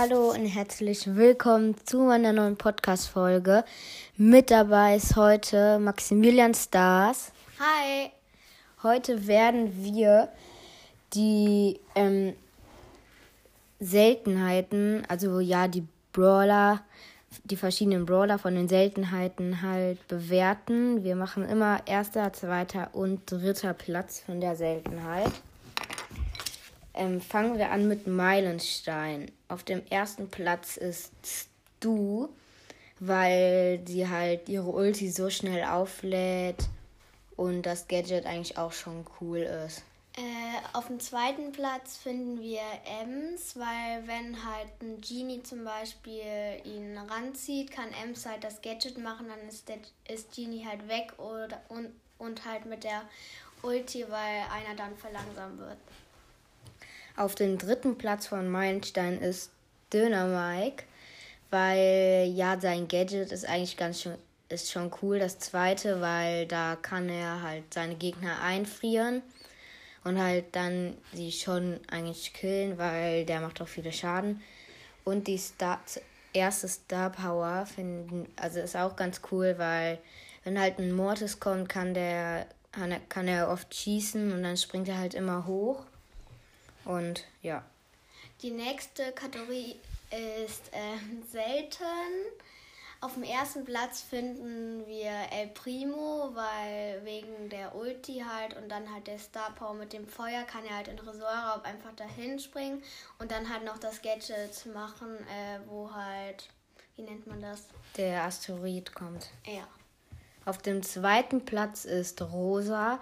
Hallo und herzlich willkommen zu meiner neuen Podcast-Folge. Mit dabei ist heute Maximilian Stars. Hi! Heute werden wir die ähm, Seltenheiten, also ja, die Brawler, die verschiedenen Brawler von den Seltenheiten halt bewerten. Wir machen immer erster, zweiter und dritter Platz von der Seltenheit. Ähm, fangen wir an mit Meilenstein. Auf dem ersten Platz ist Stu, weil sie halt ihre Ulti so schnell auflädt und das Gadget eigentlich auch schon cool ist. Äh, auf dem zweiten Platz finden wir Ems, weil wenn halt ein Genie zum Beispiel ihn ranzieht, kann Ems halt das Gadget machen, dann ist, der, ist Genie halt weg oder, und, und halt mit der Ulti, weil einer dann verlangsamt wird. Auf dem dritten Platz von Meilenstein ist Döner Mike, weil ja, sein Gadget ist eigentlich ganz schön, ist schon cool. Das zweite, weil da kann er halt seine Gegner einfrieren und halt dann sie schon eigentlich killen, weil der macht auch viele Schaden. Und die Star erste Star Power finden, also ist auch ganz cool, weil wenn halt ein Mortis kommt, kann der kann er oft schießen und dann springt er halt immer hoch. Und ja. Die nächste Kategorie ist äh, selten. Auf dem ersten Platz finden wir El Primo, weil wegen der Ulti halt und dann halt der Star Power mit dem Feuer kann er halt in Resortraub einfach dahin springen und dann halt noch das Gadget machen, äh, wo halt, wie nennt man das? Der Asteroid kommt. Ja. Auf dem zweiten Platz ist Rosa,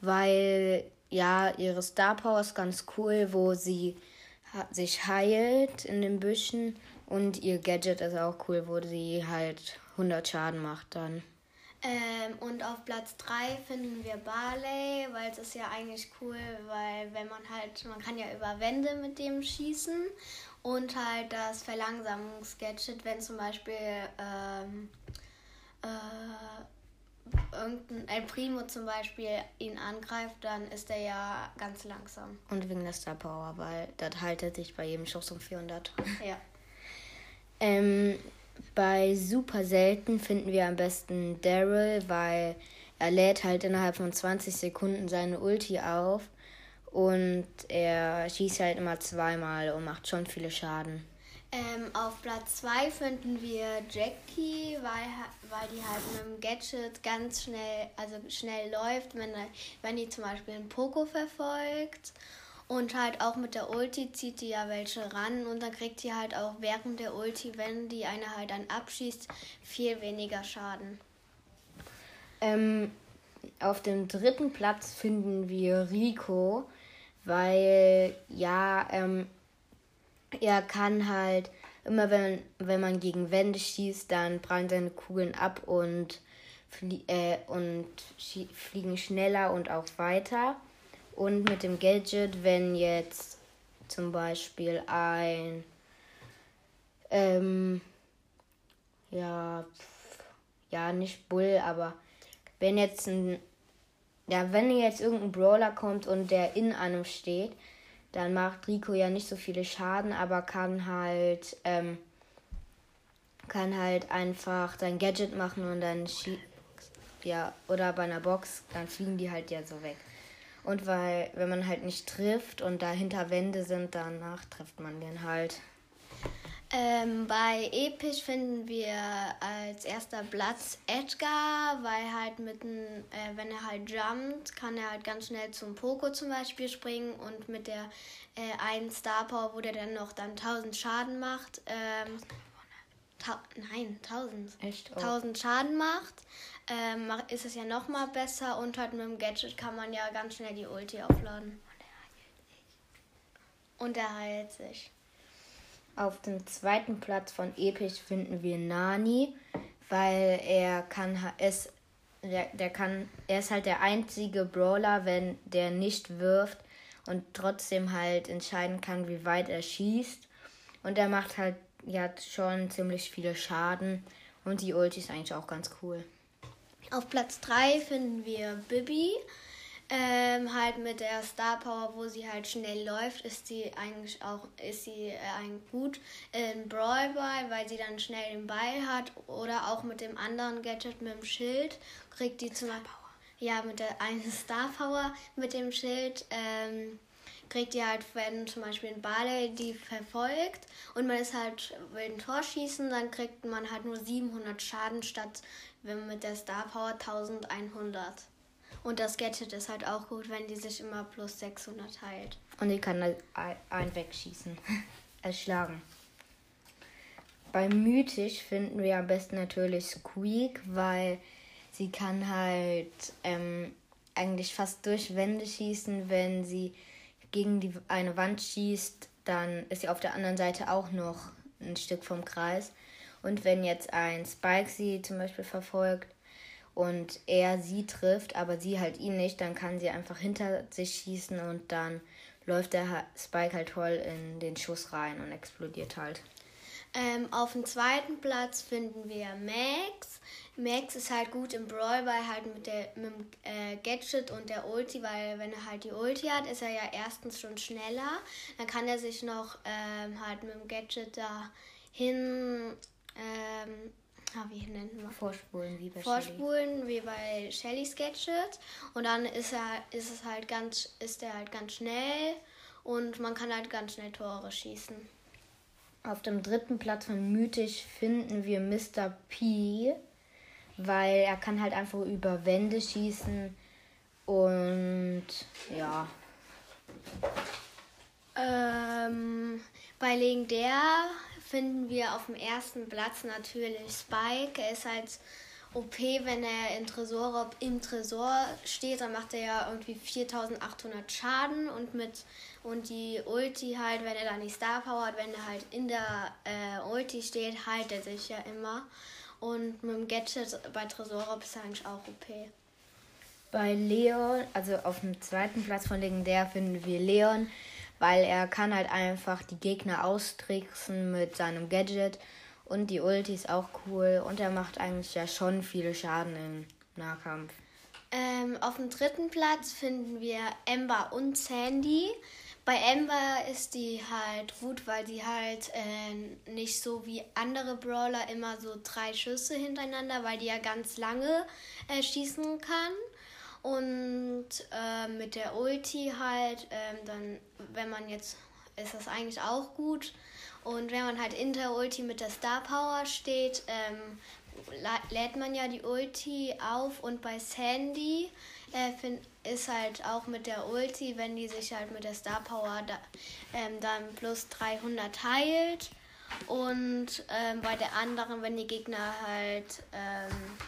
weil ja, ihre Star Power ist ganz cool, wo sie sich heilt in den Büschen und ihr Gadget ist auch cool, wo sie halt 100 Schaden macht dann. Ähm, und auf Platz 3 finden wir Barley, weil es ist ja eigentlich cool, weil wenn man halt, man kann ja über Wände mit dem schießen und halt das Verlangsamungsgadget, wenn zum Beispiel ähm, äh, irgendein El Primo zum Beispiel ihn angreift, dann ist er ja ganz langsam. Und wegen der Star Power, weil das haltet sich bei jedem Schuss um 400. Ja. ähm, bei super selten finden wir am besten Daryl, weil er lädt halt innerhalb von 20 Sekunden seine Ulti auf und er schießt halt immer zweimal und macht schon viele Schaden. Ähm, auf Platz 2 finden wir Jackie, weil, weil die halt mit dem Gadget ganz schnell, also schnell läuft, wenn, wenn die zum Beispiel einen Poco verfolgt. Und halt auch mit der Ulti zieht die ja welche ran und dann kriegt die halt auch während der Ulti, wenn die eine halt dann abschießt, viel weniger Schaden. Ähm, auf dem dritten Platz finden wir Rico, weil ja, ähm, er kann halt immer, wenn, wenn man gegen Wände schießt, dann prallen seine Kugeln ab und, flie äh, und fliegen schneller und auch weiter. Und mit dem Gadget, wenn jetzt zum Beispiel ein ähm, ja, ja, nicht Bull, aber wenn jetzt ein ja, wenn jetzt irgendein Brawler kommt und der in einem steht, dann macht Rico ja nicht so viele Schaden, aber kann halt ähm, kann halt einfach sein Gadget machen und dann ja oder bei einer Box, dann fliegen die halt ja so weg. Und weil wenn man halt nicht trifft und dahinter Wände sind, danach trifft man den halt. Ähm, bei Episch finden wir als erster Platz Edgar, weil halt mit ein, äh, wenn er halt jumpt, kann er halt ganz schnell zum Poco zum Beispiel springen und mit der äh, einen Star Power, wo der dann noch dann 1000 Schaden macht, ähm, ta nein, 1000. Echt? Oh. 1000 Schaden macht, ähm, ist es ja noch mal besser und halt mit dem Gadget kann man ja ganz schnell die Ulti aufladen. Und er heilt sich. Auf dem zweiten Platz von Episch finden wir Nani, weil er kann es der, der kann er ist halt der einzige Brawler, wenn der nicht wirft und trotzdem halt entscheiden kann, wie weit er schießt und er macht halt ja schon ziemlich viele Schaden und die Ulti ist eigentlich auch ganz cool. Auf Platz 3 finden wir Bibi, Ähm, halt mit der Star Power, wo sie halt schnell läuft, ist sie eigentlich auch ist sie äh, ein gut in Brawl Ball, weil sie dann schnell den Ball hat oder auch mit dem anderen Gadget mit dem Schild kriegt die zum Beispiel ja mit der einen Star Power mit dem Schild ähm, kriegt ihr halt, wenn zum Beispiel ein Barley die verfolgt und man ist halt, will ein Tor schießen, dann kriegt man halt nur 700 Schaden statt wenn man mit der Star Power 1100. Und das Gadget ist halt auch gut, wenn die sich immer plus 600 teilt. Und die kann halt einen wegschießen, erschlagen. Bei Mythisch finden wir am besten natürlich Squeak, weil sie kann halt ähm, eigentlich fast durch Wände schießen, wenn sie gegen die, eine Wand schießt, dann ist sie auf der anderen Seite auch noch ein Stück vom Kreis. Und wenn jetzt ein Spike sie zum Beispiel verfolgt und er sie trifft, aber sie halt ihn nicht, dann kann sie einfach hinter sich schießen und dann läuft der Spike halt voll in den Schuss rein und explodiert halt. Ähm, auf dem zweiten Platz finden wir Max. Max ist halt gut im Brawl Ball halt mit, der, mit dem äh, Gadget und der Ulti, weil wenn er halt die Ulti hat, ist er ja erstens schon schneller. Dann kann er sich noch ähm, halt mit dem Gadget da hin, ähm, ah, wie nennt man? Vorspulen, wie bei Vorspulen, Shelly. wie bei Shellys Gadget. Und dann ist er, ist es halt ganz, ist er halt ganz schnell und man kann halt ganz schnell Tore schießen. Auf dem dritten Platz von Mythisch finden wir Mr. P, weil er kann halt einfach über Wände schießen und ja. Ähm, bei Legendär finden wir auf dem ersten Platz natürlich Spike. Er ist halt OP, wenn er im Tresor, im Tresor steht, dann macht er ja irgendwie 4800 Schaden und mit und die Ulti halt, wenn er dann die Star Power hat, wenn er halt in der äh, Ulti steht, heilt er sich ja immer. Und mit dem Gadget bei Tresor ist er eigentlich auch OP. Bei Leon, also auf dem zweiten Platz von Legendär finden wir Leon, weil er kann halt einfach die Gegner austricksen mit seinem Gadget und die Ulti ist auch cool und er macht eigentlich ja schon viele Schaden im Nahkampf. Ähm, auf dem dritten Platz finden wir Ember und Sandy. Bei Ember ist die halt gut, weil sie halt äh, nicht so wie andere Brawler immer so drei Schüsse hintereinander, weil die ja ganz lange äh, schießen kann. Und äh, mit der Ulti halt, ähm, dann, wenn man jetzt, ist das eigentlich auch gut. Und wenn man halt in der Ulti mit der Star Power steht, ähm, lädt man ja die Ulti auf und bei Sandy äh, find, ist halt auch mit der Ulti, wenn die sich halt mit der Star Power da, ähm, dann plus 300 teilt und ähm, bei der anderen, wenn die Gegner halt ähm,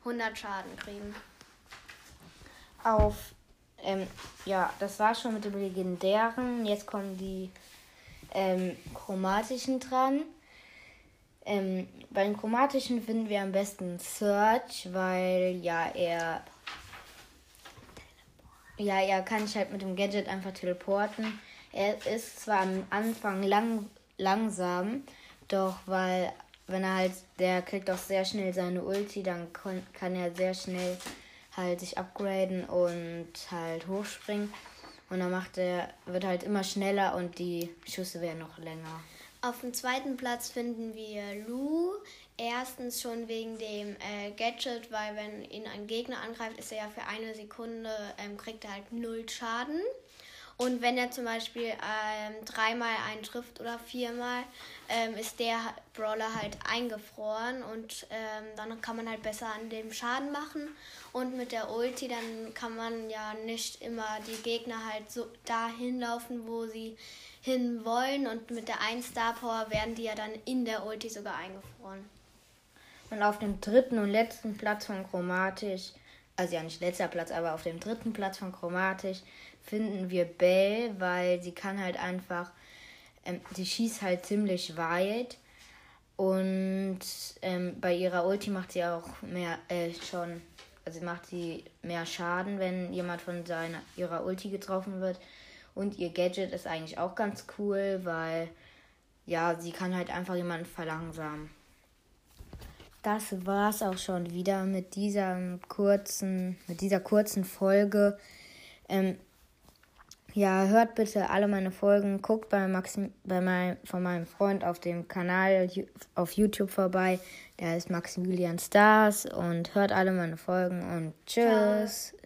100 Schaden kriegen auf, ähm, ja, das war schon mit dem legendären. Jetzt kommen die ähm, chromatischen dran. Ähm, bei den chromatischen finden wir am besten Search, weil ja er ja er kann sich halt mit dem Gadget einfach teleporten. Er ist zwar am Anfang lang, langsam, doch weil wenn er halt der kriegt auch sehr schnell seine Ulti, dann kann er sehr schnell halt sich upgraden und halt hochspringen. Und dann macht er, wird halt immer schneller und die Schüsse werden noch länger. Auf dem zweiten Platz finden wir Lou. Erstens schon wegen dem äh, Gadget, weil wenn ihn ein Gegner angreift, ist er ja für eine Sekunde, ähm, kriegt er halt null Schaden. Und wenn er zum Beispiel ähm, dreimal einen trifft oder viermal, ähm, ist der Brawler halt eingefroren und ähm, dann kann man halt besser an dem Schaden machen. Und mit der Ulti, dann kann man ja nicht immer die Gegner halt so dahin laufen, wo sie hin wollen. Und mit der 1 Star Power werden die ja dann in der Ulti sogar eingefroren. Und auf dem dritten und letzten Platz von Chromatisch, also ja nicht letzter Platz, aber auf dem dritten Platz von Chromatisch finden wir Belle, weil sie kann halt einfach, ähm, sie schießt halt ziemlich weit und ähm, bei ihrer Ulti macht sie auch mehr, äh, schon, also macht sie mehr Schaden, wenn jemand von seiner, ihrer Ulti getroffen wird. Und ihr Gadget ist eigentlich auch ganz cool, weil ja, sie kann halt einfach jemanden verlangsamen. Das war's auch schon wieder mit dieser kurzen, mit dieser kurzen Folge. Ähm, ja, hört bitte alle meine Folgen. Guckt bei, Maxim, bei mein, von meinem Freund auf dem Kanal auf YouTube vorbei. Der heißt Maximilian Stars. Und hört alle meine Folgen und tschüss. Ciao.